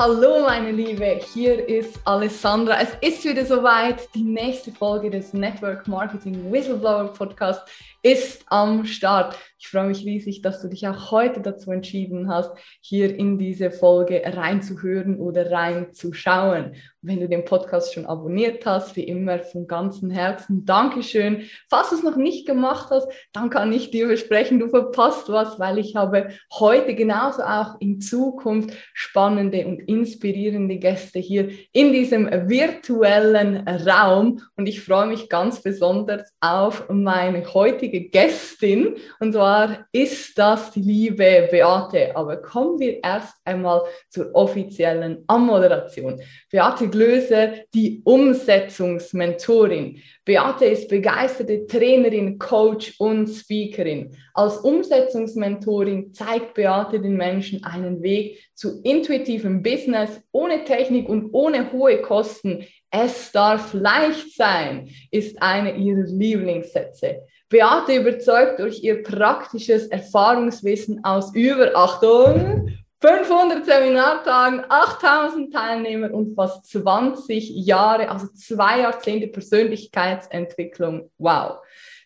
Hallo meine Liebe, hier ist Alessandra. Es ist wieder soweit. Die nächste Folge des Network Marketing Whistleblower Podcast ist am Start. Ich freue mich riesig, dass du dich auch heute dazu entschieden hast, hier in diese Folge reinzuhören oder reinzuschauen. Wenn du den Podcast schon abonniert hast, wie immer von ganzem Herzen Dankeschön. Falls du es noch nicht gemacht hast, dann kann ich dir versprechen, du verpasst was, weil ich habe heute genauso auch in Zukunft spannende und inspirierende Gäste hier in diesem virtuellen Raum. Und ich freue mich ganz besonders auf meine heutige Gästin. Und zwar ist das die liebe Beate, aber kommen wir erst einmal zur offiziellen Anmoderation. Beate Glöser, die Umsetzungsmentorin. Beate ist begeisterte Trainerin, Coach und Speakerin. Als Umsetzungsmentorin zeigt Beate den Menschen einen Weg zu intuitivem Business ohne Technik und ohne hohe Kosten. Es darf leicht sein, ist eine ihrer Lieblingssätze. Beate überzeugt durch ihr praktisches Erfahrungswissen aus über, Achtung, 500 Seminartagen, 8000 Teilnehmer und fast 20 Jahre, also zwei Jahrzehnte Persönlichkeitsentwicklung. Wow.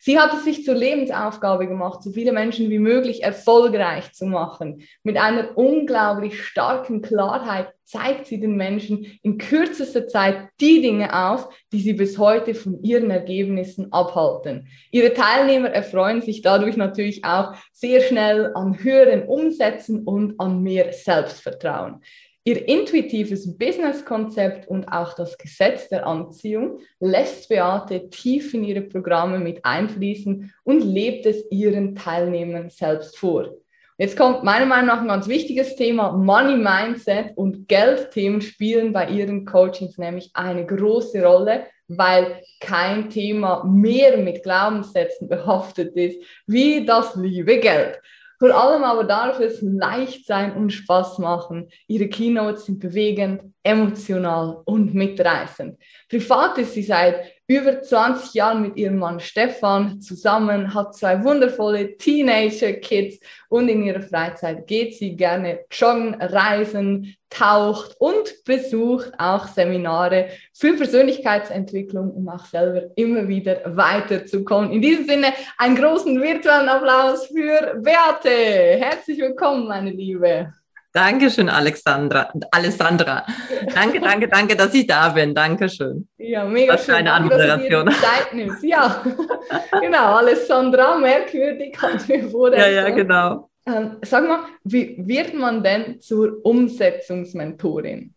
Sie hat es sich zur Lebensaufgabe gemacht, so viele Menschen wie möglich erfolgreich zu machen. Mit einer unglaublich starken Klarheit zeigt sie den Menschen in kürzester Zeit die Dinge auf, die sie bis heute von ihren Ergebnissen abhalten. Ihre Teilnehmer erfreuen sich dadurch natürlich auch sehr schnell an höheren Umsätzen und an mehr Selbstvertrauen. Ihr intuitives Businesskonzept und auch das Gesetz der Anziehung lässt Beate tief in ihre Programme mit einfließen und lebt es ihren Teilnehmern selbst vor. Jetzt kommt meiner Meinung nach ein ganz wichtiges Thema. Money Mindset und Geldthemen spielen bei ihren Coachings nämlich eine große Rolle, weil kein Thema mehr mit Glaubenssätzen behaftet ist wie das liebe Geld. Vor allem aber darf es leicht sein und Spaß machen. Ihre Keynotes sind bewegend, emotional und mitreißend. Privat ist sie seit über 20 Jahren mit ihrem Mann Stefan zusammen, hat zwei wundervolle Teenager-Kids und in ihrer Freizeit geht sie gerne joggen, reisen, taucht und besucht auch Seminare für Persönlichkeitsentwicklung, um auch selber immer wieder weiterzukommen. In diesem Sinne einen großen virtuellen Applaus für Beate. Herzlich willkommen, meine Liebe. Dankeschön, Alexandra. Alessandra. Danke, danke, danke, dass ich da bin. Dankeschön. Ja, mega das schön. Eine Anmoderation. Zeit nimmst. Ja, genau. Alessandra, merkwürdig, hat mir vorher. Ja, ja, genau. Ähm, sag mal, wie wird man denn zur Umsetzungsmentorin?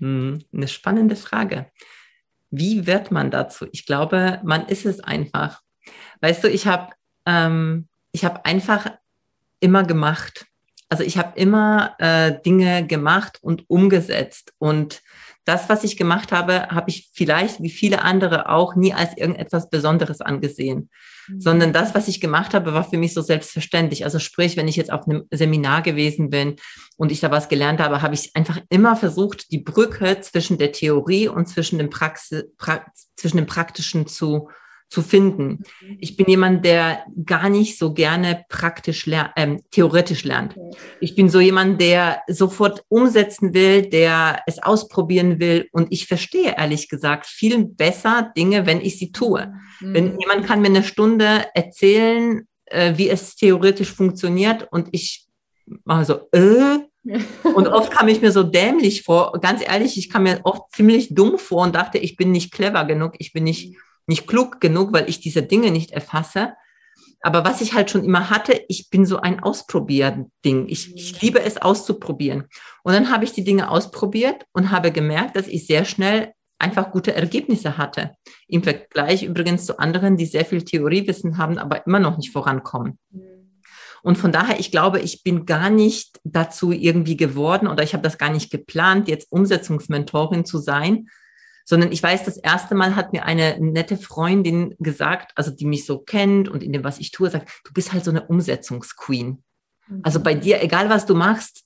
Hm, eine spannende Frage. Wie wird man dazu? Ich glaube, man ist es einfach. Weißt du, ich habe ähm, ich hab einfach immer gemacht also ich habe immer äh, Dinge gemacht und umgesetzt. Und das, was ich gemacht habe, habe ich vielleicht wie viele andere auch nie als irgendetwas Besonderes angesehen. Mhm. Sondern das, was ich gemacht habe, war für mich so selbstverständlich. Also sprich, wenn ich jetzt auf einem Seminar gewesen bin und ich da was gelernt habe, habe ich einfach immer versucht, die Brücke zwischen der Theorie und zwischen dem, Praxis, pra zwischen dem Praktischen zu zu finden. Mhm. Ich bin jemand, der gar nicht so gerne praktisch lernt, ähm, theoretisch lernt. Ich bin so jemand, der sofort umsetzen will, der es ausprobieren will. Und ich verstehe ehrlich gesagt viel besser Dinge, wenn ich sie tue. Mhm. Wenn jemand kann mir eine Stunde erzählen, äh, wie es theoretisch funktioniert und ich mache so, äh, und oft kam ich mir so dämlich vor. Ganz ehrlich, ich kam mir oft ziemlich dumm vor und dachte, ich bin nicht clever genug, ich bin nicht mhm nicht klug genug, weil ich diese Dinge nicht erfasse. Aber was ich halt schon immer hatte, ich bin so ein Ausprobierding. Ich, ich mhm. liebe es auszuprobieren. Und dann habe ich die Dinge ausprobiert und habe gemerkt, dass ich sehr schnell einfach gute Ergebnisse hatte. Im Vergleich übrigens zu anderen, die sehr viel Theoriewissen haben, aber immer noch nicht vorankommen. Mhm. Und von daher, ich glaube, ich bin gar nicht dazu irgendwie geworden oder ich habe das gar nicht geplant, jetzt Umsetzungsmentorin zu sein, sondern ich weiß, das erste Mal hat mir eine nette Freundin gesagt, also die mich so kennt und in dem, was ich tue, sagt, du bist halt so eine Umsetzungsqueen. Mhm. Also bei dir, egal was du machst,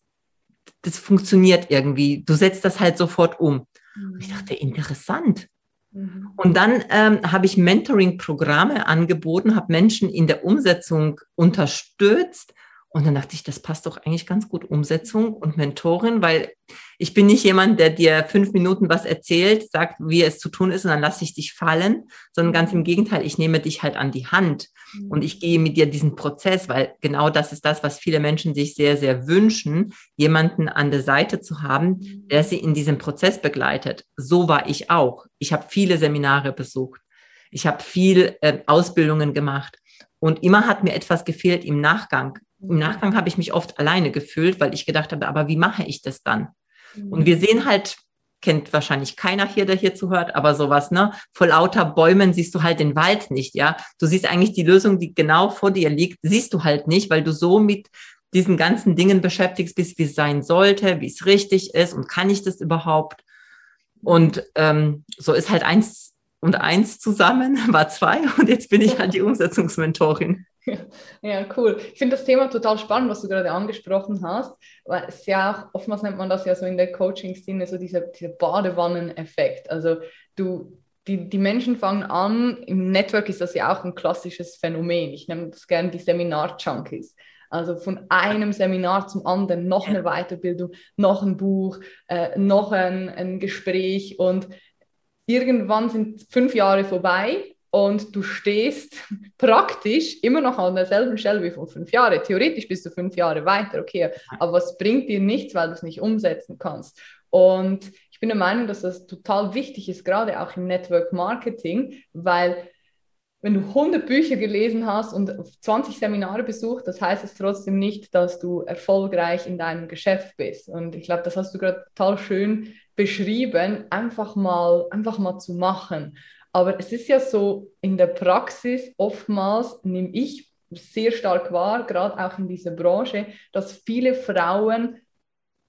das funktioniert irgendwie. Du setzt das halt sofort um. Mhm. ich dachte, interessant. Mhm. Und dann ähm, habe ich Mentoring-Programme angeboten, habe Menschen in der Umsetzung unterstützt Und dann dachte ich, das passt doch eigentlich ganz gut, Umsetzung und Mentorin, weil ich bin nicht jemand, der dir fünf Minuten was erzählt, sagt, wie es zu tun ist und dann lasse ich dich fallen, sondern ganz im Gegenteil, ich nehme dich halt an die Hand und ich gehe mit dir diesen Prozess, weil genau das ist das, was viele Menschen sich sehr, sehr wünschen, jemanden an der Seite zu haben, der sie in diesem Prozess begleitet. So war ich auch. Ich habe viele Seminare besucht. Ich habe viel äh, Ausbildungen gemacht. Und immer hat mir etwas gefehlt im Nachgang. Im Nachgang habe ich mich oft alleine gefühlt, weil ich gedacht habe, aber wie mache ich das dann? Und mhm. wir sehen halt, kennt wahrscheinlich keiner hier, der hier zuhört, aber sowas, ne? Vor lauter Bäumen siehst du halt den Wald nicht, ja? Du siehst eigentlich die Lösung, die genau vor dir liegt, siehst du halt nicht, weil du so mit diesen ganzen Dingen beschäftigt bist, wie es sein sollte, wie es richtig ist und kann ich das überhaupt? Und ähm, so ist halt eins und eins zusammen, war zwei und jetzt bin ich halt die Umsetzungsmentorin. Ja, cool. Ich finde das Thema total spannend, was du gerade angesprochen hast, weil es ja auch, oftmals nennt man das ja so in der Coaching-Szene, so dieser, dieser Badewannen-Effekt. Also du, die, die Menschen fangen an, im Network ist das ja auch ein klassisches Phänomen. Ich nenne das gerne die Seminar-Junkies. Also von einem Seminar zum anderen, noch eine Weiterbildung, noch ein Buch, äh, noch ein, ein Gespräch und irgendwann sind fünf Jahre vorbei und du stehst praktisch immer noch an derselben Stelle wie vor fünf Jahren. Theoretisch bist du fünf Jahre weiter, okay, aber was bringt dir nichts, weil du es nicht umsetzen kannst? Und ich bin der Meinung, dass das total wichtig ist, gerade auch im Network Marketing, weil wenn du 100 Bücher gelesen hast und 20 Seminare besucht, das heißt es trotzdem nicht, dass du erfolgreich in deinem Geschäft bist. Und ich glaube, das hast du gerade total schön beschrieben, einfach mal, einfach mal zu machen. Aber es ist ja so, in der Praxis oftmals nehme ich sehr stark wahr, gerade auch in dieser Branche, dass viele Frauen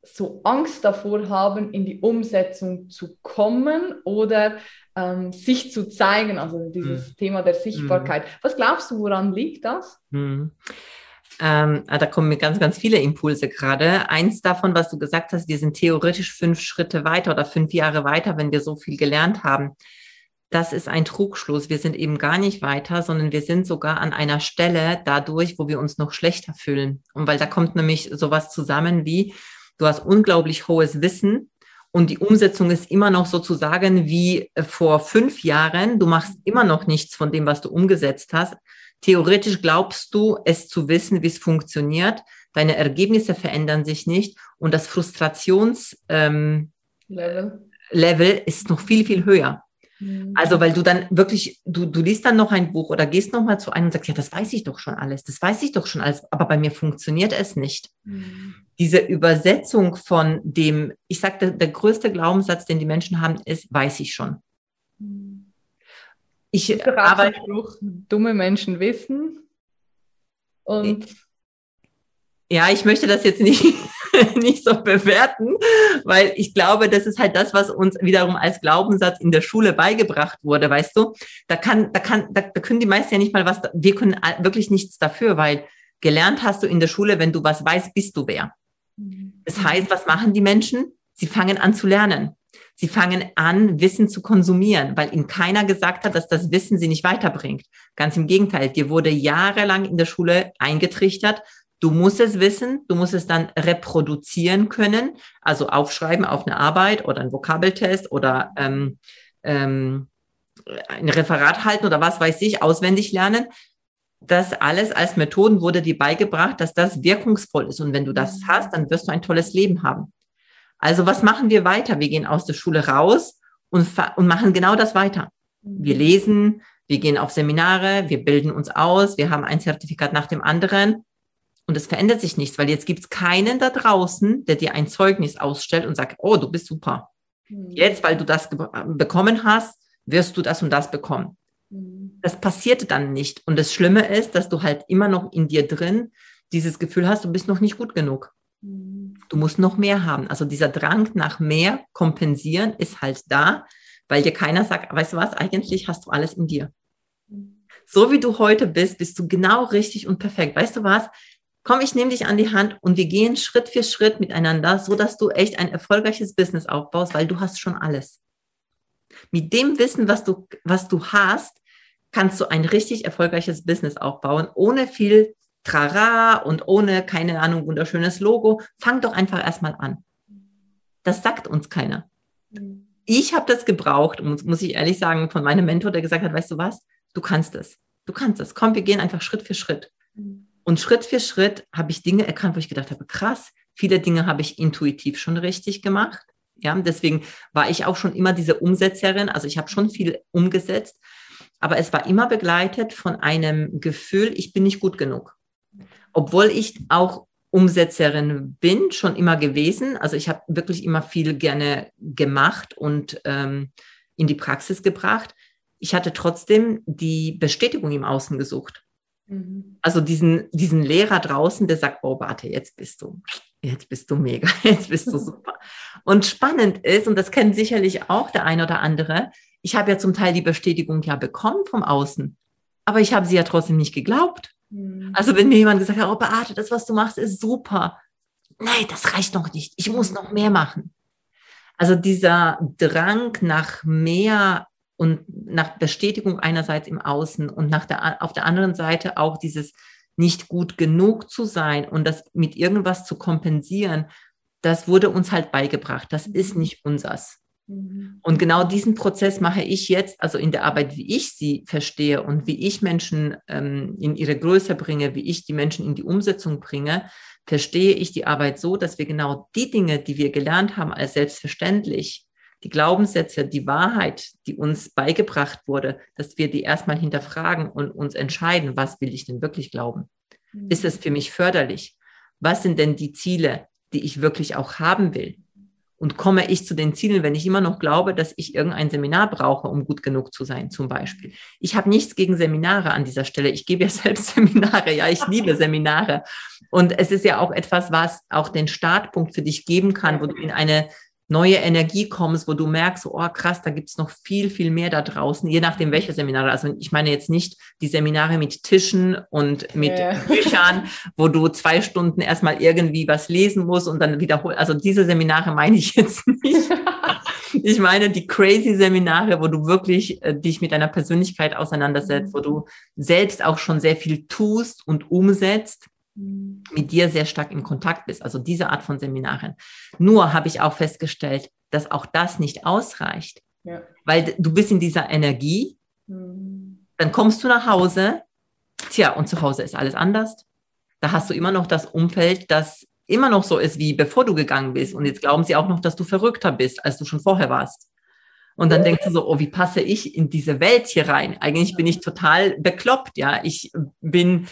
so Angst davor haben, in die Umsetzung zu kommen oder ähm, sich zu zeigen, also dieses mhm. Thema der Sichtbarkeit. Mhm. Was glaubst du, woran liegt das? Mhm. Ähm, ah, da kommen mir ganz, ganz viele Impulse gerade. Eins davon, was du gesagt hast, wir sind theoretisch fünf Schritte weiter oder fünf Jahre weiter, wenn wir so viel gelernt haben das ist ein Trugschluss. Wir sind eben gar nicht weiter, sondern wir sind sogar an einer Stelle dadurch, wo wir uns noch schlechter fühlen. Und weil da kommt nämlich sowas zusammen wie, du hast unglaublich hohes Wissen und die Umsetzung ist immer noch sozusagen wie äh, vor fünf Jahren. Du machst immer noch nichts von dem, was du umgesetzt hast. Theoretisch glaubst du, es zu wissen, wie es funktioniert. Deine Ergebnisse verändern sich nicht und das Frustrations ähm, Level. Level ist noch viel, viel höher. Mhm. Also, weil du dann wirklich, du, du liest dann noch ein Buch oder gehst noch mal zu einem und sagst, ja, das weiß ich doch schon alles, das weiß ich doch schon alles, aber bei mir funktioniert es nicht. Mhm. Diese Übersetzung von dem, ich sage, der, der, größte Glaubenssatz, den die Menschen haben, ist, weiß ich schon. Mhm. Ich arbeite. Dumme Menschen wissen. Und ja, ich möchte das jetzt nicht, nicht so bewerten, weil ich glaube, das ist halt das, was uns wiederum als Glaubenssatz in der Schule beigebracht wurde, weißt du? Da kann, da kann, da, da können die meisten ja nicht mal was, wir können wirklich nichts dafür, weil gelernt hast du in der Schule, wenn du was weißt, bist du wer. Das heißt, was machen die Menschen? Sie fangen an zu lernen. Sie fangen an, Wissen zu konsumieren, weil ihnen keiner gesagt hat, dass das Wissen sie nicht weiterbringt. Ganz im Gegenteil, dir wurde jahrelang in der Schule eingetrichtert, Du musst es wissen, du musst es dann reproduzieren können, also aufschreiben auf eine Arbeit oder ein Vokabeltest oder ähm, ähm, ein Referat halten oder was weiß ich, auswendig lernen. Das alles als Methoden wurde dir beigebracht, dass das wirkungsvoll ist. Und wenn du das mhm. hast, dann wirst du ein tolles Leben haben. Also was machen wir weiter? Wir gehen aus der Schule raus und, und machen genau das weiter. Wir mhm. lesen, wir gehen auf Seminare, wir bilden uns aus, wir haben ein Zertifikat nach dem anderen und es verändert sich nichts, weil jetzt gibt es keinen da draußen, der dir ein Zeugnis ausstellt und sagt, oh, du bist super. Mhm. Jetzt, weil du das bekommen hast, wirst du das und das bekommen. Mhm. Das passiert dann nicht. Und das Schlimme ist, dass du halt immer noch in dir drin dieses Gefühl hast, du bist noch nicht gut genug. Mhm. Du musst noch mehr haben. Also dieser Drang nach mehr kompensieren ist halt da, weil dir keiner sagt, weißt du was, eigentlich hast du alles in dir. So wie du heute bist, bist du genau richtig und perfekt. Weißt du was? Komm, ich nehme dich an die Hand und wir gehen Schritt für Schritt miteinander, so dass du echt ein erfolgreiches Business aufbaust, weil du hast schon alles. Mit dem Wissen, was du, was du hast, kannst du ein richtig erfolgreiches Business aufbauen, ohne viel Trara und ohne, keine Ahnung, wunderschönes Logo. Fang doch einfach erstmal an. Das sagt uns keiner. Mhm. Ich habe das gebraucht, muss, muss ich ehrlich sagen, von meinem Mentor, der gesagt hat, weißt du was, du kannst es. Du kannst es. Komm, wir gehen einfach Schritt für Schritt. Und Schritt für Schritt habe ich Dinge erkannt, wo ich gedacht habe, krass, viele Dinge habe ich intuitiv schon richtig gemacht. Ja, deswegen war ich auch schon immer diese Umsetzerin. Also ich habe schon viel umgesetzt, aber es war immer begleitet von einem Gefühl, ich bin nicht gut genug. Obwohl ich auch Umsetzerin bin, schon immer gewesen. Also ich habe wirklich immer viel gerne gemacht und ähm, in die Praxis gebracht. Ich hatte trotzdem die Bestätigung im Außen gesucht. Mhm. Also diesen, diesen Lehrer draußen, der sagt, oh, warte, jetzt bist du, jetzt bist du mega, jetzt bist du super. Und spannend ist, und das kennt sicherlich auch der ein oder andere, ich habe ja zum Teil die Bestätigung ja bekommen vom Außen, aber ich habe sie ja trotzdem nicht geglaubt. Mhm. Also wenn mir jemand gesagt hat, oh Beate, das, was du machst, ist super. Nein, das reicht noch nicht. Ich muss noch mehr machen. Also dieser Drang nach mehr und nach Bestätigung einerseits im Außen und nach der, auf der anderen Seite auch dieses nicht gut genug zu sein und das mit irgendwas zu kompensieren, das wurde uns halt beigebracht. Das ist mhm. nicht unsers. Mhm. Und genau diesen Prozess mache ich jetzt, also in der Arbeit, wie ich sie verstehe und wie ich Menschen ähm, in ihre Größe bringe, wie ich die Menschen in die Umsetzung bringe, verstehe ich die Arbeit so, dass wir genau die Dinge, die wir gelernt haben als selbstverständlich, die Glaubenssätze, die Wahrheit, die uns beigebracht wurde, dass wir die erstmal hinterfragen und uns entscheiden, was will ich denn wirklich glauben? Mhm. Ist es für mich förderlich? Was sind denn die Ziele, die ich wirklich auch haben will? Und komme ich zu den Zielen, wenn ich immer noch glaube, dass ich irgendein Seminar brauche, um gut genug zu sein, zum Beispiel. Ich habe nichts gegen Seminare an dieser Stelle. Ich gebe ja selbst Seminare. Ja, ich liebe Seminare. Und es ist ja auch etwas, was auch den Startpunkt für dich geben kann, wo du in eine neue Energie kommst, wo du merkst, oh krass, da gibt's noch viel, viel mehr da draußen, je nachdem welche Seminare. Also ich meine jetzt nicht die Seminare mit Tischen und mit ja. Büchern, wo du zwei Stunden erstmal irgendwie was lesen musst und dann wiederholen. Also diese Seminare meine ich jetzt nicht. ich meine die crazy Seminare, wo du wirklich äh, dich mit deiner Persönlichkeit auseinandersetzt, wo du selbst auch schon sehr viel tust und umsetzt Mhm. Mit dir sehr stark in Kontakt bist. Also diese Art von Seminaren. Nur habe ich auch festgestellt, dass auch das nicht ausreicht. Ja. Weil du bist in dieser Energie, mhm. dann kommst du nach Hause, tja, und zu Hause ist alles anders. Da hast du immer noch das Umfeld, das immer noch so ist, wie bevor du gegangen bist. Und jetzt glauben sie auch noch, dass du verrückter bist, als du schon vorher warst. Und dann denkst du so, oh, wie passe ich in diese Welt hier rein? Eigentlich bin ich total bekloppt, ja. Ich bin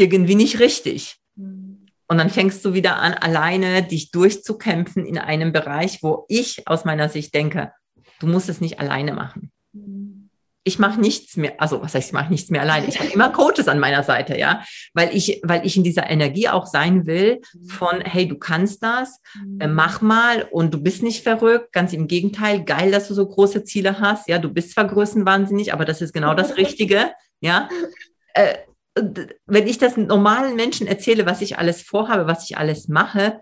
irgendwie nicht richtig. Mhm. Und dann fängst du wieder an, alleine dich durchzukämpfen in einem Bereich, wo ich aus meiner Sicht denke, du musst es nicht alleine machen. Mhm. Ich mache nichts mehr, also was heißt, ich mache nichts mehr alleine. Ich habe immer Coaches an meiner Seite, ja, weil ich, weil ich in dieser Energie auch sein will mhm. von, hey, du kannst das, äh, mach mal und du bist nicht verrückt. Ganz im Gegenteil, geil, dass du so große Ziele hast. Ja, du bist zwar größenwahnsinnig, aber das ist genau das Richtige. Ja, äh, wenn ich das normalen Menschen erzähle, was ich alles vorhabe, was ich alles mache,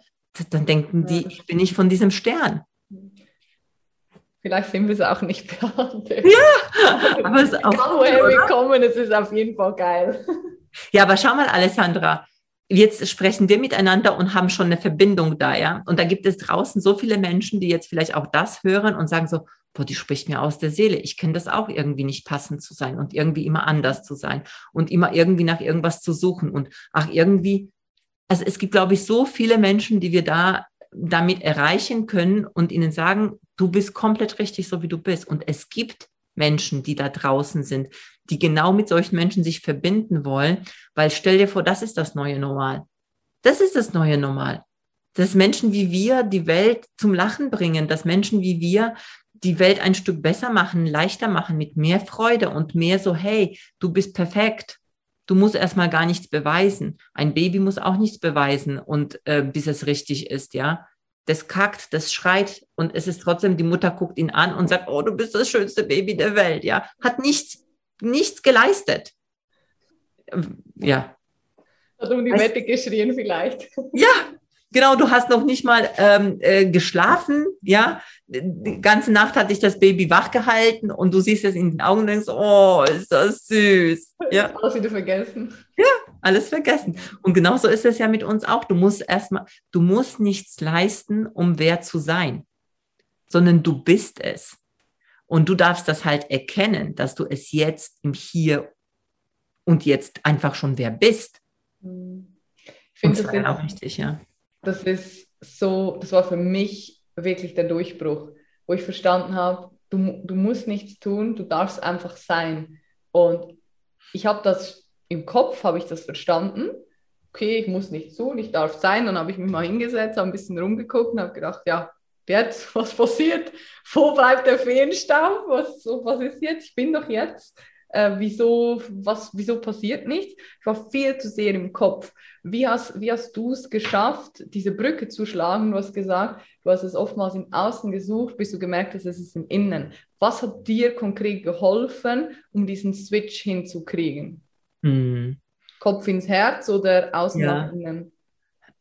dann denken die, ich bin nicht von diesem Stern. Vielleicht sind wir es auch nicht behandelt. Ja, aber es ist auch. Woher wir kommen, es ist auf jeden Fall geil. Ja, aber schau mal, Alessandra, jetzt sprechen wir miteinander und haben schon eine Verbindung da, ja. Und da gibt es draußen so viele Menschen, die jetzt vielleicht auch das hören und sagen so, boah, die spricht mir aus der Seele. Ich kenne das auch irgendwie nicht passend zu sein und irgendwie immer anders zu sein und immer irgendwie nach irgendwas zu suchen und ach, irgendwie, also es gibt, glaube ich, so viele Menschen, die wir da damit erreichen können und ihnen sagen, du bist komplett richtig, so wie du bist. Und es gibt Menschen, die da draußen sind, die genau mit solchen Menschen sich verbinden wollen, weil stell dir vor, das ist das neue Normal. Das ist das neue Normal. Dass Menschen wie wir die Welt zum Lachen bringen, dass Menschen wie wir die Welt ein Stück besser machen, leichter machen, mit mehr Freude und mehr so, hey, du bist perfekt. Du musst erstmal gar nichts beweisen. Ein Baby muss auch nichts beweisen und äh, bis es richtig ist, ja. Das kackt, das schreit und es ist trotzdem, die Mutter guckt ihn an und sagt, oh, du bist das schönste Baby der Welt, ja. Hat nichts, nichts geleistet. Ja. Hat um die Wette geschrien vielleicht. Ja, Genau, du hast noch nicht mal ähm, äh, geschlafen, ja. Die ganze Nacht hat dich das Baby wach gehalten und du siehst es in den Augen und denkst, oh, ist das süß. Ja. Hast du vergessen. Ja, alles vergessen. Und genauso ist es ja mit uns auch. Du musst erstmal, du musst nichts leisten, um wer zu sein, sondern du bist es. Und du darfst das halt erkennen, dass du es jetzt im Hier und jetzt einfach schon wer bist. Ich finde das auch richtig, ja. Das ist so, das war für mich wirklich der Durchbruch, wo ich verstanden habe, du, du musst nichts tun, du darfst einfach sein. Und ich habe das im Kopf, habe ich das verstanden. Okay, ich muss nichts tun, ich darf sein. Dann habe ich mich mal hingesetzt, habe ein bisschen rumgeguckt und habe gedacht, ja, jetzt, was passiert? Wo bleibt der Feenstaub? Was, was ist jetzt? Ich bin doch jetzt. Äh, wieso, was, wieso passiert nichts? Ich war viel zu sehr im Kopf. Wie hast, wie hast du es geschafft, diese Brücke zu schlagen? Du hast gesagt, du hast es oftmals im Außen gesucht, bis du gemerkt hast, es ist im Innen. Was hat dir konkret geholfen, um diesen Switch hinzukriegen? Hm. Kopf ins Herz oder außen ja. nach innen?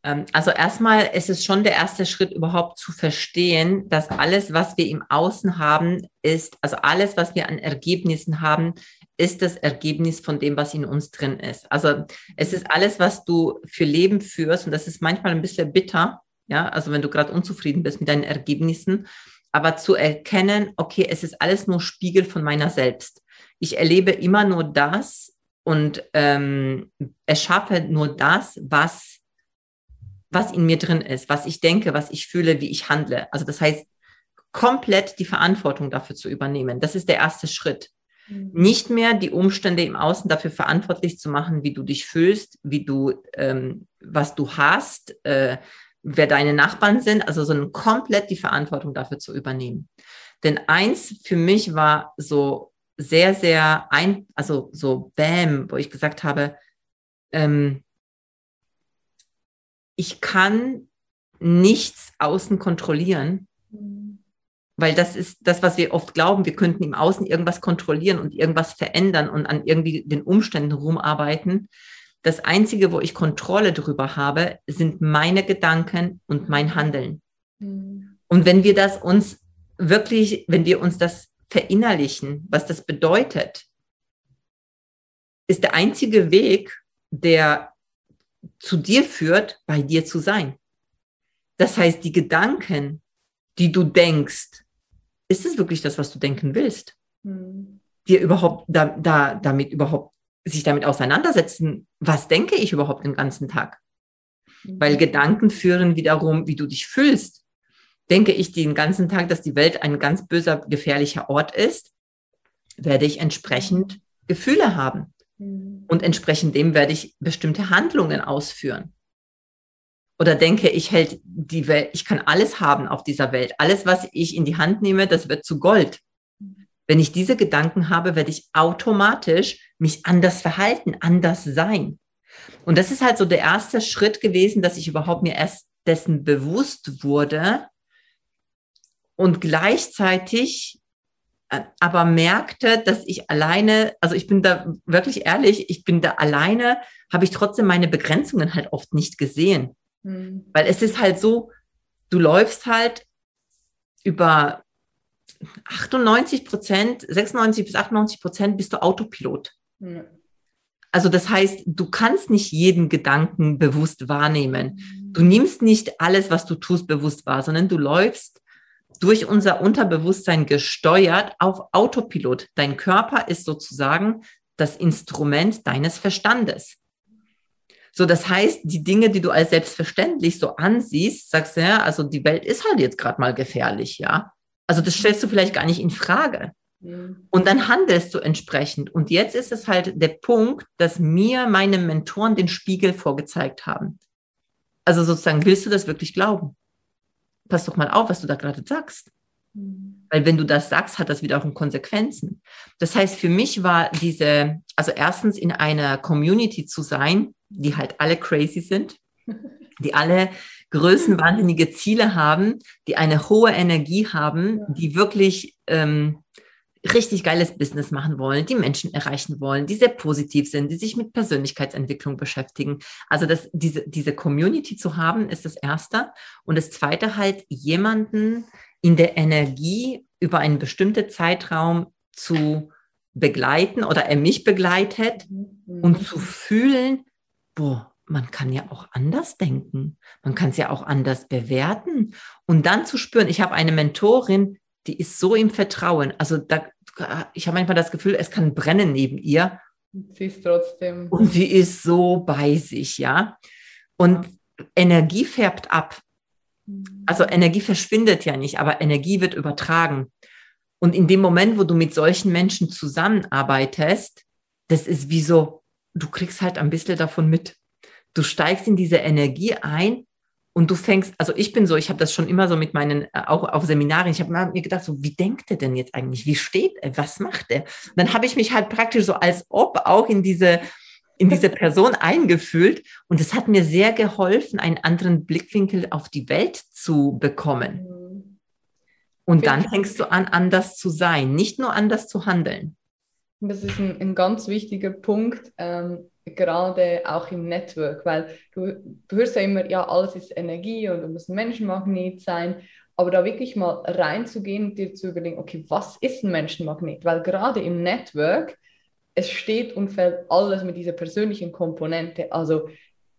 Ähm, also erstmal ist es schon der erste Schritt, überhaupt zu verstehen, dass alles, was wir im Außen haben, ist, also alles, was wir an Ergebnissen haben, ist das Ergebnis von dem, was in uns drin ist. Also es ist alles, was du für Leben führst und das ist manchmal ein bisschen bitter, ja, also wenn du gerade unzufrieden bist mit deinen Ergebnissen, aber zu erkennen, okay, es ist alles nur Spiegel von meiner selbst. Ich erlebe immer nur das und ähm, erschaffe nur das, was was in mir drin ist, was ich denke, was ich fühle, wie ich handle. Also das heißt, komplett die Verantwortung dafür zu übernehmen. Das ist der erste Schritt. Mhm. Nicht mehr die Umstände im Außen dafür verantwortlich zu machen, wie du dich fühlst, wie du, ähm, was du hast, äh, wer deine Nachbarn sind, also sondern komplett die Verantwortung dafür zu übernehmen. Denn eins für mich war so sehr, sehr ein, also so Bam, wo ich gesagt habe, ähm, ich kann nichts außen kontrollieren, weil das ist das, was wir oft glauben, wir könnten im Außen irgendwas kontrollieren und irgendwas verändern und an irgendwie den Umständen rumarbeiten. Das Einzige, wo ich Kontrolle darüber habe, sind meine Gedanken und mein Handeln. Mhm. Und wenn wir das uns wirklich, wenn wir uns das verinnerlichen, was das bedeutet, ist der einzige Weg, der zu dir führt, bei dir zu sein. Das heißt, die Gedanken, die du denkst, ist es wirklich das, was du denken willst? Mhm. Dir überhaupt da, da, damit überhaupt sich damit auseinandersetzen, was denke ich überhaupt den ganzen Tag? Mhm. Weil Gedanken führen wiederum, wie du dich fühlst. Denke ich den ganzen Tag, dass die Welt ein ganz böser, gefährlicher Ort ist, werde ich entsprechend Gefühle haben. Mhm. Und entsprechend dem werde ich bestimmte Handlungen ausführen. Oder denke, ich hält die Welt, ich kann alles haben auf dieser Welt. Alles, was ich in die Hand nehme, das wird zu Gold. Wenn ich diese Gedanken habe, werde ich automatisch mich anders verhalten, anders sein. Und das ist halt so der erste Schritt gewesen, dass ich überhaupt mir erst dessen bewusst wurde und gleichzeitig aber merkte, dass ich alleine, also ich bin da wirklich ehrlich, ich bin da alleine, habe ich trotzdem meine Begrenzungen halt oft nicht gesehen. Mhm. Weil es ist halt so, du läufst halt über 98 Prozent, 96 bis 98 Prozent bist du Autopilot. Mhm. Also das heißt, du kannst nicht jeden Gedanken bewusst wahrnehmen. Mhm. Du nimmst nicht alles, was du tust, bewusst wahr, sondern du läufst durch unser Unterbewusstsein gesteuert auf Autopilot. Dein Körper ist sozusagen das Instrument deines Verstandes. So, das heißt, die Dinge, die du als selbstverständlich so ansiehst, sagst du ja, also die Welt ist halt jetzt gerade mal gefährlich, ja. Also das stellst du vielleicht gar nicht in Frage. Mhm. Und dann handelst du entsprechend. Und jetzt ist es halt der Punkt, dass mir meine Mentoren den Spiegel vorgezeigt haben. Also sozusagen, willst du das wirklich glauben? Pass doch mal auf, was du da gerade sagst. Mhm. Weil wenn du das sagst, hat das wiederum Konsequenzen. Das heißt, für mich war diese, also erstens in einer Community zu sein, die halt alle crazy sind, die alle größenwahnsinnige Ziele haben, die eine hohe Energie haben, die wirklich ähm, richtig geiles Business machen wollen, die Menschen erreichen wollen, die sehr positiv sind, die sich mit Persönlichkeitsentwicklung beschäftigen. Also das, diese, diese Community zu haben, ist das Erste. Und das Zweite halt, jemanden in der Energie über einen bestimmten Zeitraum zu begleiten oder er mich begleitet mhm. und zu fühlen, boah, man kann ja auch anders denken. Man kann es ja auch anders bewerten. Und dann zu spüren, ich habe eine Mentorin, die ist so im Vertrauen. Also da, ich habe manchmal das Gefühl, es kann brennen neben ihr. Sie ist trotzdem. Und sie ist so bei sich, ja. Und ja. Energie färbt ab. Also. Energie verschwindet ja nicht, aber Energie wird übertragen. Und in dem Moment, wo du mit solchen Menschen zusammenarbeitest, das ist wie so, du kriegst halt ein bisschen davon mit. Du steigst in diese Energie ein und du fängst, also ich bin so, ich habe das schon immer so mit meinen, äh, auch auf Seminaren, ich habe mir gedacht, so, wie denkt er denn jetzt eigentlich? Wie steht er? Was macht er? dann habe ich mich halt praktisch so als ob auch in diese, in diese Person eingefühlt. Und es hat mir sehr geholfen, einen anderen Blickwinkel auf die Welt zu bekommen. Mhm. Und dann fängst du an, anders zu sein, nicht nur anders zu handeln. Das ist ein, ein ganz wichtiger Punkt, ähm, gerade auch im Network, weil du, du hörst ja immer, ja, alles ist Energie und du musst ein Menschenmagnet sein, aber da wirklich mal reinzugehen und dir zu überlegen, okay, was ist ein Menschenmagnet? Weil gerade im Network, es steht und fällt alles mit dieser persönlichen Komponente. Also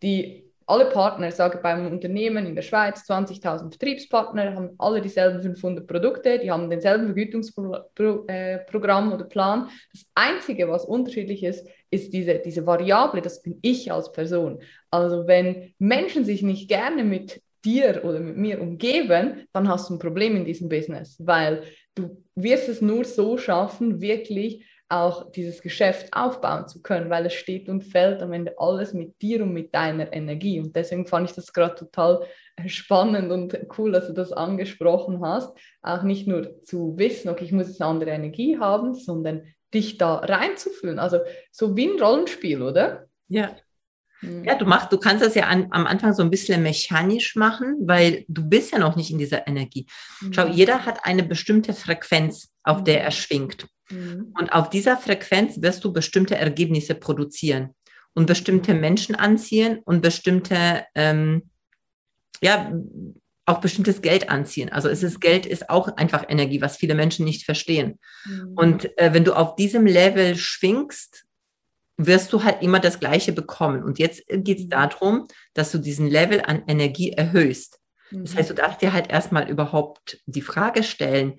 die alle Partner, sage beim Unternehmen in der Schweiz, 20.000 Vertriebspartner, haben alle dieselben 500 Produkte, die haben denselben Vergütungsprogramm oder Plan. Das Einzige, was unterschiedlich ist, ist diese, diese Variable, das bin ich als Person. Also wenn Menschen sich nicht gerne mit dir oder mit mir umgeben, dann hast du ein Problem in diesem Business, weil du wirst es nur so schaffen, wirklich auch dieses Geschäft aufbauen zu können, weil es steht und fällt am Ende alles mit dir und mit deiner Energie. Und deswegen fand ich das gerade total spannend und cool, dass du das angesprochen hast. Auch nicht nur zu wissen, okay, ich muss jetzt eine andere Energie haben, sondern dich da reinzufühlen. Also so wie ein Rollenspiel, oder? Ja. Hm. Ja, du machst, du kannst das ja an, am Anfang so ein bisschen mechanisch machen, weil du bist ja noch nicht in dieser Energie. Schau, hm. jeder hat eine bestimmte Frequenz, auf der hm. er schwingt. Mhm. Und auf dieser Frequenz wirst du bestimmte Ergebnisse produzieren und bestimmte Menschen anziehen und bestimmte, ähm, ja, auch bestimmtes Geld anziehen. Also es ist Geld ist auch einfach Energie, was viele Menschen nicht verstehen. Mhm. Und äh, wenn du auf diesem Level schwingst, wirst du halt immer das Gleiche bekommen. Und jetzt geht es mhm. darum, dass du diesen Level an Energie erhöhst. Das heißt, du mhm. darfst dir halt erstmal überhaupt die Frage stellen,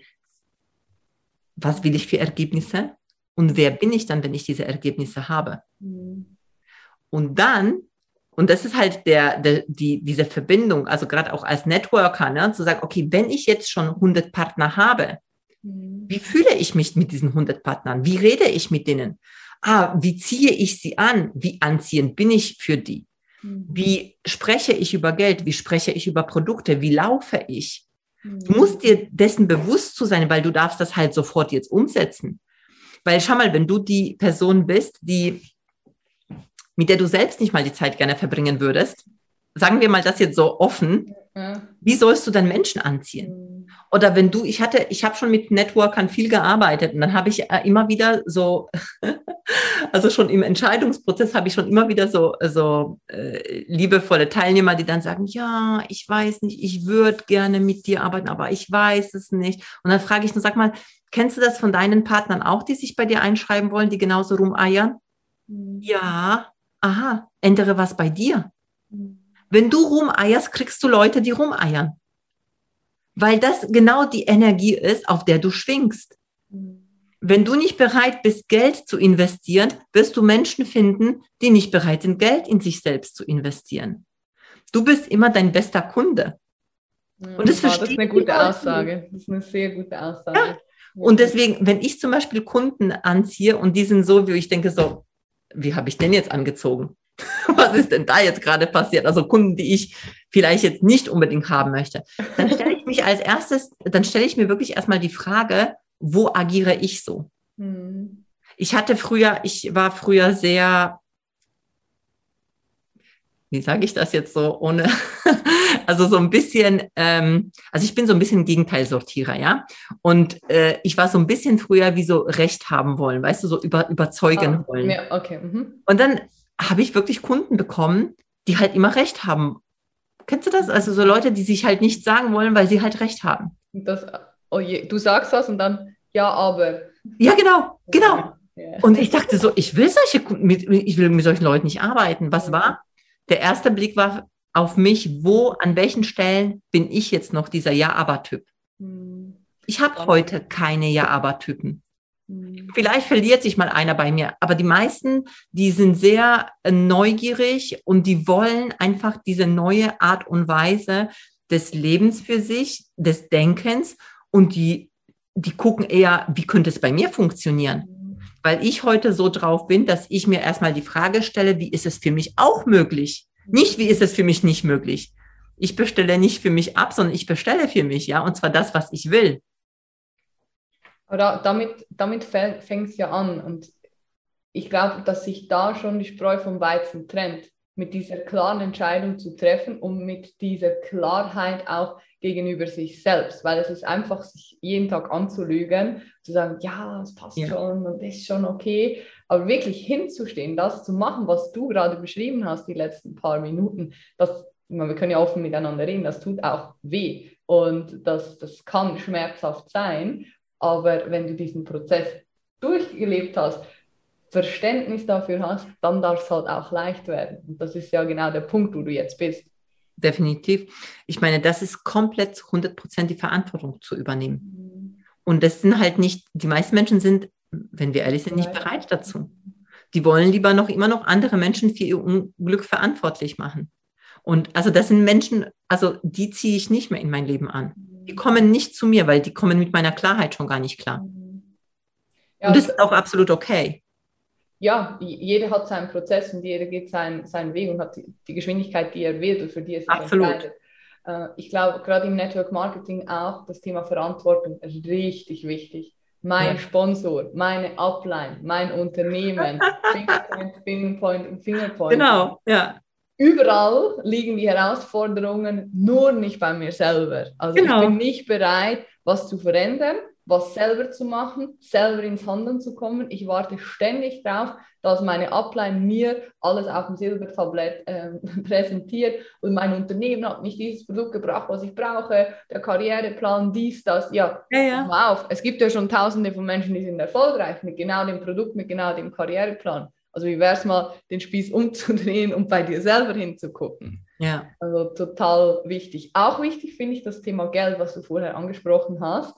was will ich für Ergebnisse und wer bin ich dann, wenn ich diese Ergebnisse habe. Mhm. Und dann, und das ist halt der, der, die, diese Verbindung, also gerade auch als Networker, ne, zu sagen, okay, wenn ich jetzt schon 100 Partner habe, mhm. wie fühle ich mich mit diesen 100 Partnern? Wie rede ich mit denen? Ah, wie ziehe ich sie an? Wie anziehend bin ich für die? Mhm. Wie spreche ich über Geld? Wie spreche ich über Produkte? Wie laufe ich? Du musst dir dessen bewusst zu sein, weil du darfst das halt sofort jetzt umsetzen. Weil schau mal, wenn du die Person bist, die, mit der du selbst nicht mal die Zeit gerne verbringen würdest, sagen wir mal das jetzt so offen, wie sollst du dann Menschen anziehen? Mhm. Oder wenn du, ich hatte, ich habe schon mit Networkern viel gearbeitet und dann habe ich äh, immer wieder so, also schon im Entscheidungsprozess habe ich schon immer wieder so, so äh, liebevolle Teilnehmer, die dann sagen, ja, ich weiß nicht, ich würde gerne mit dir arbeiten, aber ich weiß es nicht. Und dann frage ich nur, sag mal, kennst du das von deinen Partnern auch, die sich bei dir einschreiben wollen, die genauso rumeiern? Mhm. Ja, aha, ändere was bei dir. Wenn du rumeierst, kriegst du Leute, die rumeiern. Weil das genau die Energie ist, auf der du schwingst. Wenn du nicht bereit bist, Geld zu investieren, wirst du Menschen finden, die nicht bereit sind, Geld in sich selbst zu investieren. Du bist immer dein bester Kunde. Und das, das ist eine gute Aussage. Das ist eine sehr gute Aussage. Ja. Und deswegen, wenn ich zum Beispiel Kunden anziehe und die sind so, wie ich denke, so, wie habe ich denn jetzt angezogen? was ist denn da jetzt gerade passiert? Also Kunden, die ich vielleicht jetzt nicht unbedingt haben möchte. Dann stelle ich mich als erstes, dann stelle ich mir wirklich erstmal die Frage, wo agiere ich so? Mhm. Ich hatte früher, ich war früher sehr, wie sage ich das jetzt so, ohne, also so ein bisschen, ähm, also ich bin so ein bisschen Gegenteilsortierer, ja. Und äh, ich war so ein bisschen früher wie so Recht haben wollen, weißt du, so über, überzeugen oh, wollen. Ja, okay. Mhm. Und dann habe ich wirklich Kunden bekommen, die halt immer recht haben. Kennst du das? Also so Leute, die sich halt nicht sagen wollen, weil sie halt recht haben. Das, oh je, du sagst was und dann, ja, aber. Ja, genau, genau. Und ich dachte so, ich will solche, mit, ich will mit solchen Leuten nicht arbeiten. Was war? Der erste Blick war auf mich, wo, an welchen Stellen bin ich jetzt noch dieser Ja-Aber-Typ? Hm. Ich habe heute keine Ja-Aber-Typen. Hm. Vielleicht verliert sich mal einer bei mir, aber die meisten, die sind sehr äh, neugierig und die wollen einfach diese neue Art und Weise des Lebens für sich, des Denkens und die, die gucken eher, wie könnte es bei mir funktionieren? Hm. Weil ich heute so drauf bin, dass ich mir erstmal die Frage stelle, wie ist es für mich auch möglich? Nicht, wie ist es für mich nicht möglich? Ich bestelle nicht für mich ab, sondern ich bestelle für mich, ja, und zwar das, was ich will. Aber damit, damit fängt es ja an. Und ich glaube, dass sich da schon die Spreu vom Weizen trennt, mit dieser klaren Entscheidung zu treffen und mit dieser Klarheit auch gegenüber sich selbst, weil es ist einfach, sich jeden Tag anzulügen, zu sagen, ja, es passt ja. schon und ist schon okay, aber wirklich hinzustehen, das zu machen, was du gerade beschrieben hast, die letzten paar Minuten, das, wir können ja offen miteinander reden, das tut auch weh und das, das kann schmerzhaft sein, aber wenn du diesen Prozess durchgelebt hast, Verständnis dafür hast, dann darf es halt auch leicht werden. Und das ist ja genau der Punkt, wo du jetzt bist. Definitiv. Ich meine, das ist komplett zu 100 Prozent die Verantwortung zu übernehmen. Mhm. Und das sind halt nicht, die meisten Menschen sind, wenn wir ehrlich sind, nicht bereit dazu. Die wollen lieber noch immer noch andere Menschen für ihr Unglück verantwortlich machen. Und also das sind Menschen, also die ziehe ich nicht mehr in mein Leben an. Die kommen nicht zu mir, weil die kommen mit meiner Klarheit schon gar nicht klar. Ja, und das ist auch absolut okay ja, jeder hat seinen Prozess und jeder geht seinen, seinen Weg und hat die, die Geschwindigkeit, die er will und für die er sich Absolut. entscheidet. Äh, ich glaube, gerade im Network Marketing auch das Thema Verantwortung ist richtig wichtig. Mein ja. Sponsor, meine Upline, mein Unternehmen, Fingerpoint, Fingerpoint und Fingerpoint. Genau, ja. Überall liegen die Herausforderungen nur nicht bei mir selber. Also genau. ich bin nicht bereit, was zu verändern was selber zu machen, selber ins Handeln zu kommen. Ich warte ständig darauf, dass meine Upline mir alles auf dem Silbertablett äh, präsentiert und mein Unternehmen hat nicht dieses Produkt gebracht, was ich brauche, der Karriereplan, dies, das. Ja, ja, ja. auf. Es gibt ja schon tausende von Menschen, die sind erfolgreich mit genau dem Produkt, mit genau dem Karriereplan. Also wie wäre es mal, den Spieß umzudrehen und bei dir selber hinzugucken. Ja. Also total wichtig. Auch wichtig finde ich das Thema Geld, was du vorher angesprochen hast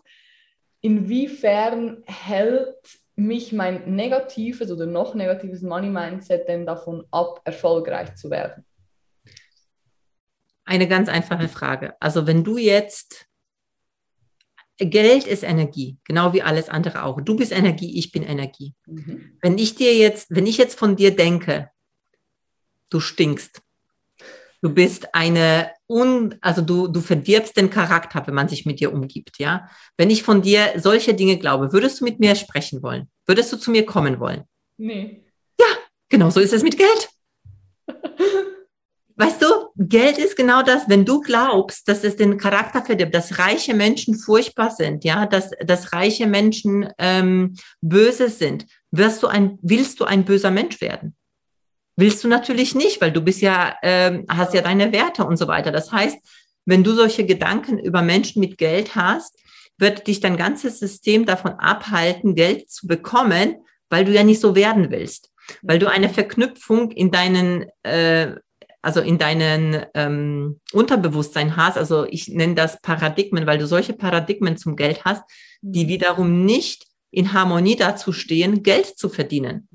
inwiefern hält mich mein negatives oder noch negatives Money-Mindset denn davon ab, erfolgreich zu werden? Eine ganz einfache Frage. Also wenn du jetzt, Geld ist Energie, genau wie alles andere auch. Du bist Energie, ich bin Energie. Mhm. Wenn ich dir jetzt, wenn ich jetzt von dir denke, du stinkst, Du bist eine un, also du, du verdirbst den Charakter, wenn man sich mit dir umgibt, ja. Wenn ich von dir solche Dinge glaube, würdest du mit mir sprechen wollen? Würdest du zu mir kommen wollen? Nee. Ja, genau so ist es mit Geld. Weißt du, Geld ist genau das, wenn du glaubst, dass es den Charakter verdirbt, dass reiche Menschen furchtbar sind, ja, dass, dass reiche Menschen ähm, böse sind, wirst du ein, willst du ein böser Mensch werden? Willst du natürlich nicht, weil du bist ja, äh, hast ja deine Werte und so weiter. Das heißt, wenn du solche Gedanken über Menschen mit Geld hast, wird dich dein ganzes System davon abhalten, Geld zu bekommen, weil du ja nicht so werden willst. Weil du eine Verknüpfung in deinen, äh, also in deinen ähm, Unterbewusstsein hast. Also ich nenne das Paradigmen, weil du solche Paradigmen zum Geld hast, die mhm. wiederum nicht in Harmonie dazu stehen, Geld zu verdienen.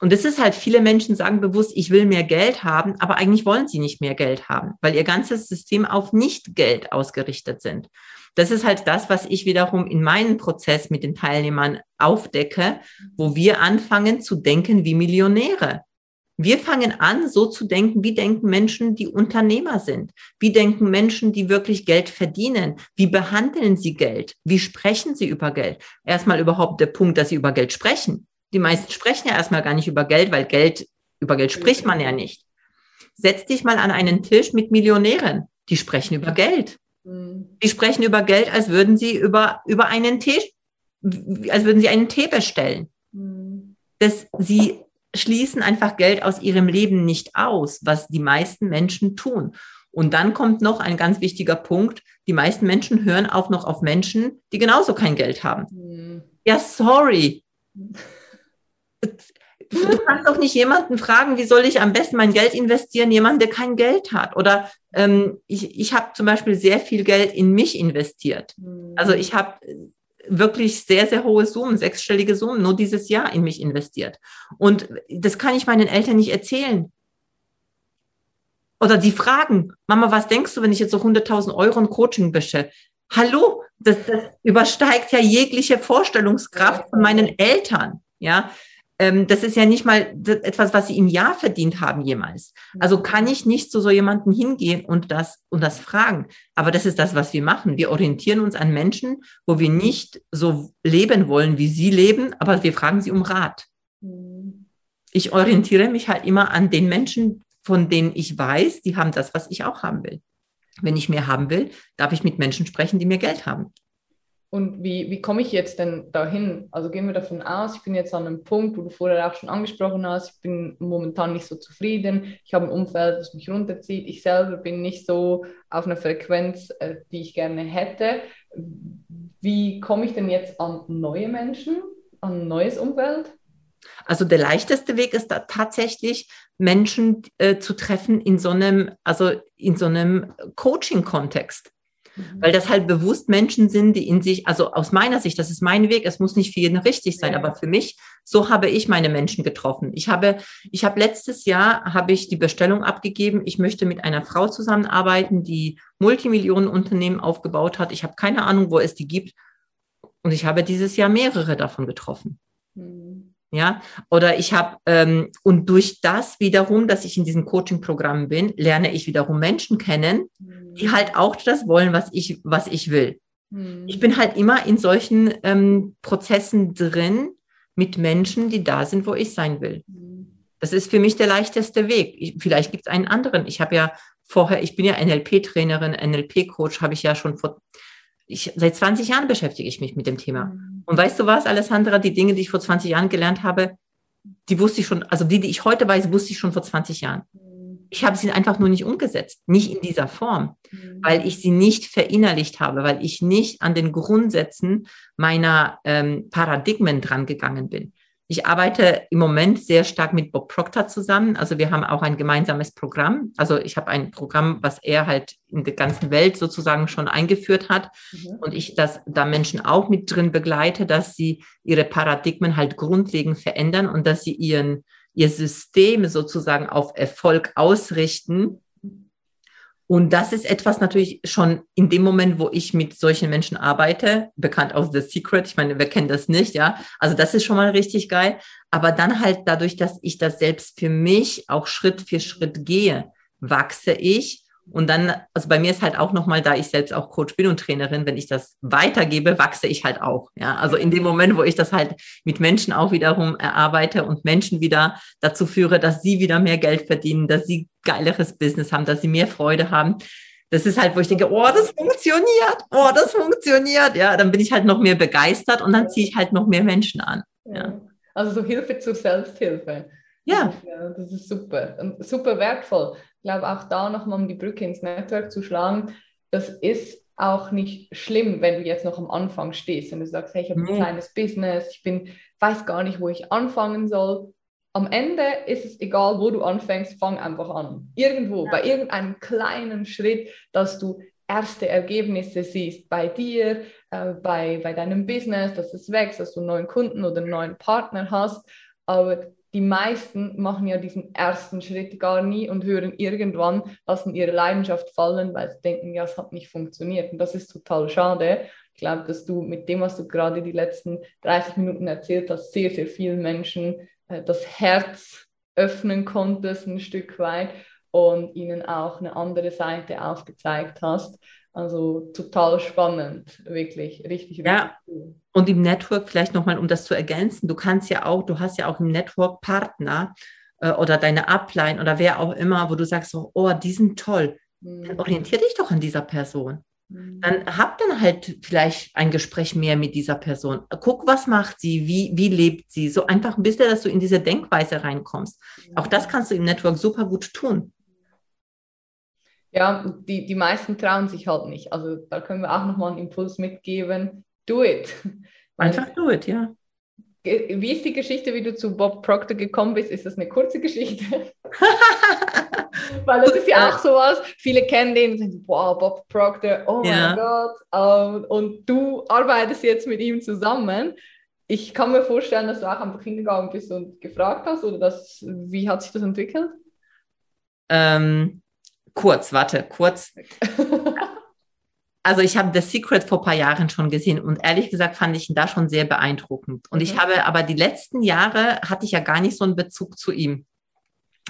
Und das ist halt, viele Menschen sagen bewusst, ich will mehr Geld haben, aber eigentlich wollen sie nicht mehr Geld haben, weil ihr ganzes System auf Nicht-Geld ausgerichtet sind. Das ist halt das, was ich wiederum in meinem Prozess mit den Teilnehmern aufdecke, wo wir anfangen zu denken wie Millionäre. Wir fangen an, so zu denken, wie denken Menschen, die Unternehmer sind? Wie denken Menschen, die wirklich Geld verdienen? Wie behandeln sie Geld? Wie sprechen sie über Geld? Erstmal überhaupt der Punkt, dass sie über Geld sprechen. Die meisten sprechen ja erstmal gar nicht über Geld, weil Geld, über Geld spricht man ja nicht. Setz dich mal an einen Tisch mit Millionären. Die sprechen über Geld. Mhm. Die sprechen über Geld, als würden sie über, über einen Tee, als würden sie einen Tee bestellen. Mhm. Das, sie schließen einfach Geld aus ihrem Leben nicht aus, was die meisten Menschen tun. Und dann kommt noch ein ganz wichtiger Punkt. Die meisten Menschen hören auch noch auf Menschen, die genauso kein Geld haben. Mhm. Ja, sorry Du kannst doch nicht jemanden fragen, wie soll ich am besten mein Geld investieren, jemand, der kein Geld hat. Oder ähm, ich, ich habe zum Beispiel sehr viel Geld in mich investiert. Mhm. Also ich habe wirklich sehr, sehr hohe Summen, sechsstellige Summen, nur dieses Jahr in mich investiert. Und das kann ich meinen Eltern nicht erzählen. Oder die fragen, Mama, was denkst du, wenn ich jetzt so 100.000 Euro in Coaching bische? Hallo, das, das übersteigt ja jegliche Vorstellungskraft von meinen Eltern. Ja, das ist ja nicht mal etwas, was sie im Jahr verdient haben jemals. Also kann ich nicht zu so jemandem hingehen und das, und das fragen. Aber das ist das, was wir machen. Wir orientieren uns an Menschen, wo wir nicht so leben wollen, wie sie leben, aber wir fragen sie um Rat. Mhm. Ich orientiere mich halt immer an den Menschen, von denen ich weiß, die haben das, was ich auch haben will. Wenn ich mehr haben will, darf ich mit Menschen sprechen, die mehr Geld haben. Und wie, wie komme ich jetzt denn dahin? Also gehen wir davon aus, ich bin jetzt an einem Punkt, wo du vorher auch schon angesprochen hast, ich bin momentan nicht so zufrieden, ich habe ein Umfeld, das mich runterzieht, ich selber bin nicht so auf einer Frequenz, äh, die ich gerne hätte. Wie komme ich denn jetzt an neue Menschen, an ein neues Umfeld? Also der leichteste Weg ist da tatsächlich Menschen äh, zu treffen in so einem, also in so einem Coaching-Kontext. Mhm. Weil das halt bewusst Menschen sind, die in sich, also aus meiner Sicht, das ist mein Weg, es muss nicht für jeden richtig sein, ja. aber für mich, so habe ich meine Menschen getroffen. Ich habe, ich habe letztes Jahr, habe ich die Bestellung abgegeben, ich möchte mit einer Frau zusammenarbeiten, die Multimillionenunternehmen aufgebaut hat. Ich habe keine Ahnung, wo es die gibt. Und ich habe dieses Jahr mehrere davon getroffen. Mhm. Ja, oder ich habe, ähm, und durch das wiederum, dass ich in diesem Coaching-Programm bin, lerne ich wiederum Menschen kennen, die mhm. halt auch das wollen, was ich, was ich will. Mhm. Ich bin halt immer in solchen ähm, Prozessen drin mit Menschen, die da sind, wo ich sein will. Mhm. Das ist für mich der leichteste Weg. Ich, vielleicht gibt es einen anderen. Ich habe ja vorher, ich bin ja NLP-Trainerin, NLP-Coach, habe ich ja schon vor ich, seit 20 Jahren beschäftige ich mich mit dem Thema. Mhm. Und weißt du was, Alessandra, die Dinge, die ich vor 20 Jahren gelernt habe, die wusste ich schon, also die, die ich heute weiß, wusste ich schon vor 20 Jahren. Mhm. Ich habe sie einfach nur nicht umgesetzt, nicht in dieser Form, mhm. weil ich sie nicht verinnerlicht habe, weil ich nicht an den Grundsätzen meiner ähm, Paradigmen dran gegangen bin. Ich arbeite im Moment sehr stark mit Bob Proctor zusammen. Also wir haben auch ein gemeinsames Programm. Also ich habe ein Programm, was er halt in der ganzen Welt sozusagen schon eingeführt hat. Mhm. Und ich das da Menschen auch mit drin begleite, dass sie ihre Paradigmen halt grundlegend verändern und dass sie ihren, ihr System sozusagen auf Erfolg ausrichten und das ist etwas natürlich schon in dem Moment, wo ich mit solchen Menschen arbeite, bekannt aus The Secret, ich meine, wer kennt das nicht, ja? Also das ist schon mal richtig geil. Aber dann halt dadurch, dass ich das selbst für mich auch Schritt für Schritt gehe, wachse ich und dann, also bei mir ist halt auch nochmal, da ich selbst auch Coach bin und Trainerin, wenn ich das weitergebe, wachse ich halt auch. Ja, also in dem Moment, wo ich das halt mit Menschen auch wiederum erarbeite und Menschen wieder dazu führe, dass sie wieder mehr Geld verdienen, dass sie geileres Business haben, dass sie mehr Freude haben. Das ist halt, wo ich denke, oh, das funktioniert, oh, das funktioniert. Ja, dann bin ich halt noch mehr begeistert und dann ziehe ich halt noch mehr Menschen an. Ja. Also so Hilfe zur Selbsthilfe. Ja. ja. Das ist super und super wertvoll. Ich glaube, auch da nochmal, um die Brücke ins Network zu schlagen, das ist auch nicht schlimm, wenn du jetzt noch am Anfang stehst und du sagst, hey, ich habe ein kleines Business, ich bin, weiß gar nicht, wo ich anfangen soll. Am Ende ist es egal, wo du anfängst, fang einfach an. Irgendwo, ja. bei irgendeinem kleinen Schritt, dass du erste Ergebnisse siehst bei dir, äh, bei, bei deinem Business, dass es wächst, dass du einen neuen Kunden oder einen neuen Partner hast. Aber die meisten machen ja diesen ersten Schritt gar nie und hören irgendwann, lassen ihre Leidenschaft fallen, weil sie denken, ja, es hat nicht funktioniert. Und das ist total schade. Ich glaube, dass du mit dem, was du gerade die letzten 30 Minuten erzählt hast, sehr, sehr vielen Menschen äh, das Herz öffnen konntest, ein Stück weit und ihnen auch eine andere Seite aufgezeigt hast. Also total spannend, wirklich, richtig, richtig ja. cool. Und im Network vielleicht nochmal, um das zu ergänzen, du kannst ja auch, du hast ja auch im Network Partner äh, oder deine Upline oder wer auch immer, wo du sagst so, oh, die sind toll. Mhm. Dann orientier dich doch an dieser Person. Mhm. Dann hab dann halt vielleicht ein Gespräch mehr mit dieser Person. Guck, was macht sie, wie, wie lebt sie. So einfach ein bisschen, dass du in diese Denkweise reinkommst. Mhm. Auch das kannst du im Network super gut tun. Ja, die, die meisten trauen sich halt nicht. Also da können wir auch nochmal einen Impuls mitgeben. Do it. Einfach do it, ja. wie ist die Geschichte, wie du zu Bob Proctor gekommen bist? Ist das eine kurze Geschichte? Weil das ist ja auch sowas, viele kennen den und sagen, wow, Bob Proctor, oh ja. mein Gott. und du arbeitest jetzt mit ihm zusammen. Ich kann mir vorstellen, dass du auch einfach hingegangen bist und gefragt hast, oder das, wie hat sich das entwickelt? Ähm, kurz, warte, kurz. also ich habe The Secret vor ein paar Jahren schon gesehen und ehrlich gesagt fand ich ihn da schon sehr beeindruckend. Und mhm. ich habe aber die letzten Jahre hatte ich ja gar nicht so einen Bezug zu ihm.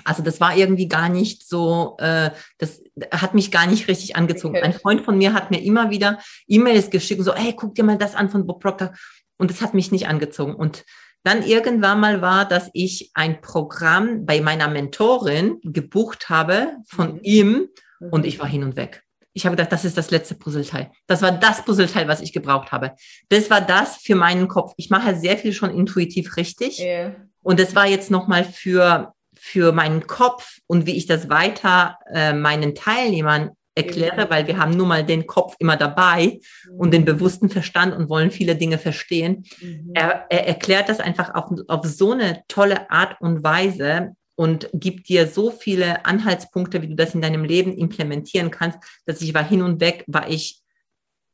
Also das war irgendwie gar nicht so, äh, das hat mich gar nicht richtig angezogen. Okay. Ein Freund von mir hat mir immer wieder E-Mails geschickt, so, hey, guck dir mal das an von Bob Proctor. Und das hat mich nicht angezogen. Und dann irgendwann mal war, dass ich ein Programm bei meiner Mentorin gebucht habe von mhm. ihm und ich war hin und weg. Ich habe gedacht, das ist das letzte Puzzleteil. Das war das Puzzleteil, was ich gebraucht habe. Das war das für meinen Kopf. Ich mache sehr viel schon intuitiv richtig. Yeah. Und das war jetzt nochmal für, für meinen Kopf und wie ich das weiter äh, meinen Teilnehmern erkläre, weil wir haben nun mal den Kopf immer dabei und den mhm. bewussten Verstand und wollen viele Dinge verstehen. Mhm. Er, er, erklärt das einfach auf, auf so eine tolle Art und Weise und gibt dir so viele Anhaltspunkte, wie du das in deinem Leben implementieren kannst, dass ich war hin und weg, war ich,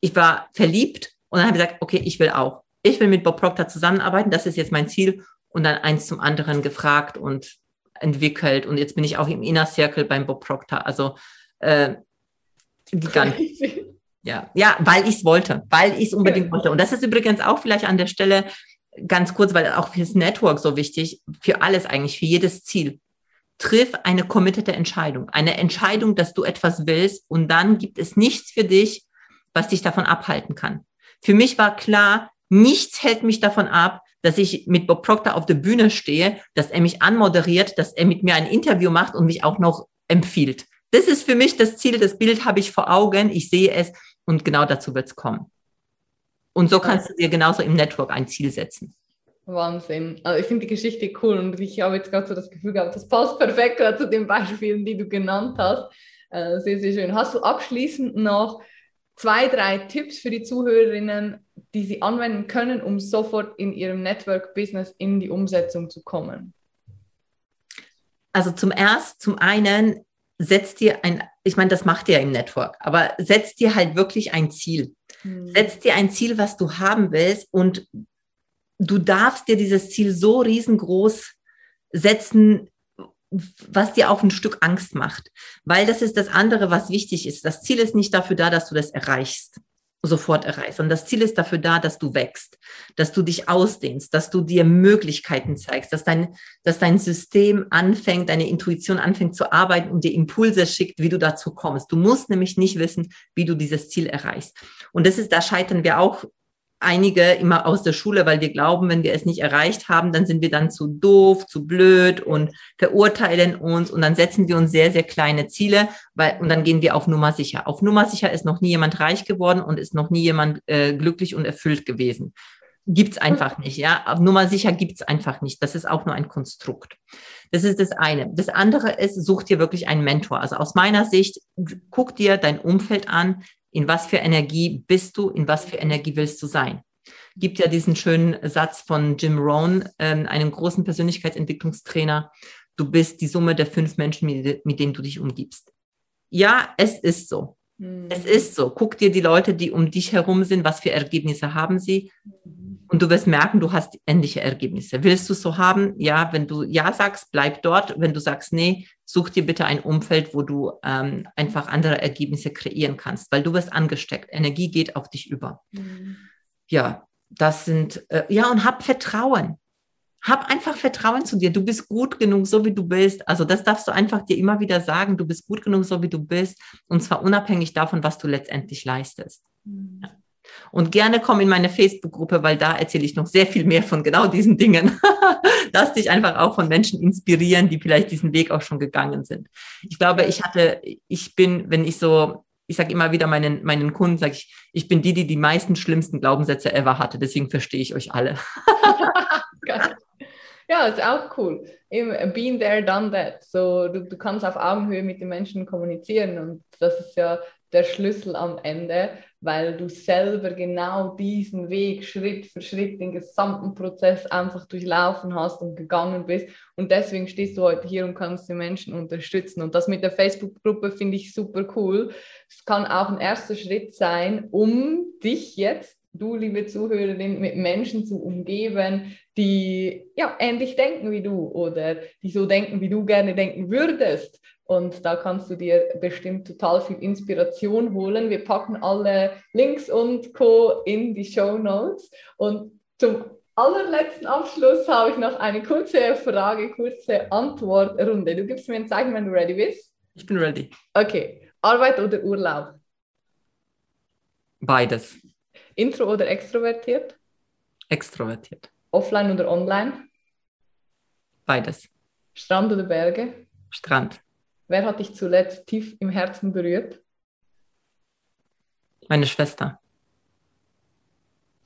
ich war verliebt und dann habe ich gesagt, okay, ich will auch. Ich will mit Bob Proctor zusammenarbeiten, das ist jetzt mein Ziel und dann eins zum anderen gefragt und entwickelt und jetzt bin ich auch im Inner Circle beim Bob Proctor. Also äh, Gigantisch. Ja, ja, weil ich es wollte, weil ich es unbedingt wollte. Und das ist übrigens auch vielleicht an der Stelle ganz kurz, weil auch fürs Network so wichtig, für alles eigentlich, für jedes Ziel. Triff eine committete Entscheidung. Eine Entscheidung, dass du etwas willst und dann gibt es nichts für dich, was dich davon abhalten kann. Für mich war klar, nichts hält mich davon ab, dass ich mit Bob Proctor auf der Bühne stehe, dass er mich anmoderiert, dass er mit mir ein Interview macht und mich auch noch empfiehlt. Das ist für mich das Ziel, das Bild habe ich vor Augen, ich sehe es und genau dazu wird es kommen. Und so kannst du dir genauso im Network ein Ziel setzen. Wahnsinn. Also ich finde die Geschichte cool und ich habe jetzt gerade so das Gefühl gehabt, das passt perfekt zu den Beispielen, die du genannt hast. Äh, sehr, sehr schön. Hast du abschließend noch zwei, drei Tipps für die Zuhörerinnen, die sie anwenden können, um sofort in ihrem Network-Business in die Umsetzung zu kommen? Also zum erst, zum einen setz dir ein, ich meine, das macht ihr im Network, aber setz dir halt wirklich ein Ziel. Mhm. Setz dir ein Ziel, was du haben willst und du darfst dir dieses Ziel so riesengroß setzen, was dir auch ein Stück Angst macht. Weil das ist das andere, was wichtig ist. Das Ziel ist nicht dafür da, dass du das erreichst sofort erreichst. Und das Ziel ist dafür da, dass du wächst, dass du dich ausdehnst, dass du dir Möglichkeiten zeigst, dass dein, dass dein System anfängt, deine Intuition anfängt zu arbeiten und dir Impulse schickt, wie du dazu kommst. Du musst nämlich nicht wissen, wie du dieses Ziel erreichst. Und das ist, da scheitern wir auch einige immer aus der Schule, weil wir glauben, wenn wir es nicht erreicht haben, dann sind wir dann zu doof, zu blöd und verurteilen uns und dann setzen wir uns sehr, sehr kleine Ziele, weil, und dann gehen wir auf Nummer sicher. Auf Nummer sicher ist noch nie jemand reich geworden und ist noch nie jemand äh, glücklich und erfüllt gewesen. Gibt's einfach nicht, ja. Auf Nummer sicher gibt's einfach nicht. Das ist auch nur ein Konstrukt. Das ist das eine. Das andere ist, such dir wirklich einen Mentor. Also aus meiner Sicht, guck dir dein Umfeld an, in was für Energie bist du, in was für Energie willst du sein. Gibt ja diesen schönen Satz von Jim Rohn, äh, einem großen Persönlichkeitsentwicklungstrainer. Du bist die Summe der fünf Menschen, mit, denen du dich umgibst. Ja, es ist so. Mhm. Es ist so. Guck dir die Leute, die um dich herum sind, was für Ergebnisse haben sie. Und du wirst merken, du hast ähnliche Ergebnisse. Willst du es so haben? Ja, wenn du Ja sagst, bleib dort. Wenn du sagst Nee, such dir bitte ein Umfeld, wo du ähm, einfach andere Ergebnisse kreieren kannst, weil du wirst angesteckt. Energie geht auf dich über. Mhm. Ja, das sind, äh, ja, und hab Vertrauen. Hab einfach Vertrauen zu dir. Du bist gut genug, so wie du bist. Also das darfst du einfach dir immer wieder sagen. Du bist gut genug, so wie du bist. Und zwar unabhängig davon, was du letztendlich leistest. Mhm. Ja. Und gerne komm in meine Facebook-Gruppe, weil da erzähle ich noch sehr viel mehr von genau diesen Dingen. Lass dich einfach auch von Menschen inspirieren, die vielleicht diesen Weg auch schon gegangen sind. Ich glaube, ich hatte, ich bin, wenn ich so, ich sage immer wieder meinen, meinen Kunden, sage ich, ich bin die, die die meisten schlimmsten Glaubenssätze ever hatte. Deswegen verstehe ich euch alle. ja, ist auch cool. Been there, done that. So, du, du kannst auf Augenhöhe mit den Menschen kommunizieren und das ist ja der Schlüssel am Ende weil du selber genau diesen Weg Schritt für Schritt, den gesamten Prozess einfach durchlaufen hast und gegangen bist. Und deswegen stehst du heute hier und kannst die Menschen unterstützen. Und das mit der Facebook-Gruppe finde ich super cool. Es kann auch ein erster Schritt sein, um dich jetzt du, liebe Zuhörerin, mit Menschen zu umgeben, die ja ähnlich denken wie du oder die so denken, wie du gerne denken würdest. Und da kannst du dir bestimmt total viel Inspiration holen. Wir packen alle Links und Co. in die Show Notes. Und zum allerletzten Abschluss habe ich noch eine kurze Frage, kurze Antwortrunde. Du gibst mir ein Zeichen, wenn du ready bist. Ich bin ready. Okay. Arbeit oder Urlaub? Beides. Intro oder extrovertiert? Extrovertiert. Offline oder online? Beides. Strand oder Berge? Strand. Wer hat dich zuletzt tief im Herzen berührt? Meine Schwester.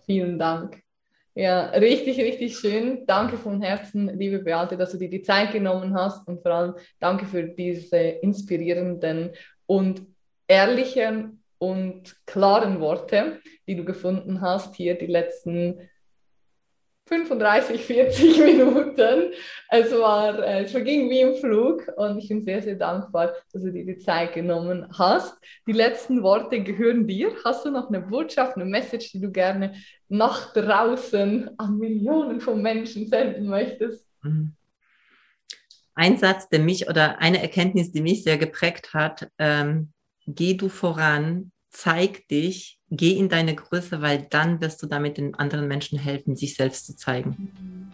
Vielen Dank. Ja, richtig, richtig schön. Danke von Herzen, liebe Beate, dass du dir die Zeit genommen hast und vor allem danke für diese inspirierenden und ehrlichen und klaren Worte, die du gefunden hast hier die letzten 35, 40 Minuten. Es, war, äh, es verging wie im Flug und ich bin sehr, sehr dankbar, dass du dir die Zeit genommen hast. Die letzten Worte gehören dir. Hast du noch eine Botschaft, eine Message, die du gerne nach draußen an Millionen von Menschen senden möchtest? Mhm. Ein Satz, der mich oder eine Erkenntnis, die mich sehr geprägt hat, ähm, geh du voran, zeig dich, geh in deine Größe, weil dann wirst du damit den anderen Menschen helfen, sich selbst zu zeigen.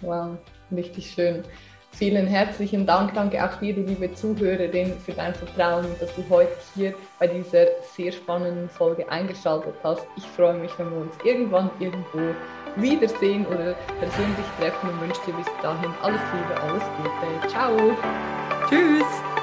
Wow, richtig schön. Vielen herzlichen Dank. Danke auch dir, du liebe Zuhörerin, für dein Vertrauen, dass du heute hier bei dieser sehr spannenden Folge eingeschaltet hast. Ich freue mich, wenn wir uns irgendwann irgendwo wiedersehen oder persönlich treffen und wünsche dir bis dahin alles Liebe, alles Gute. Ciao. Tschüss.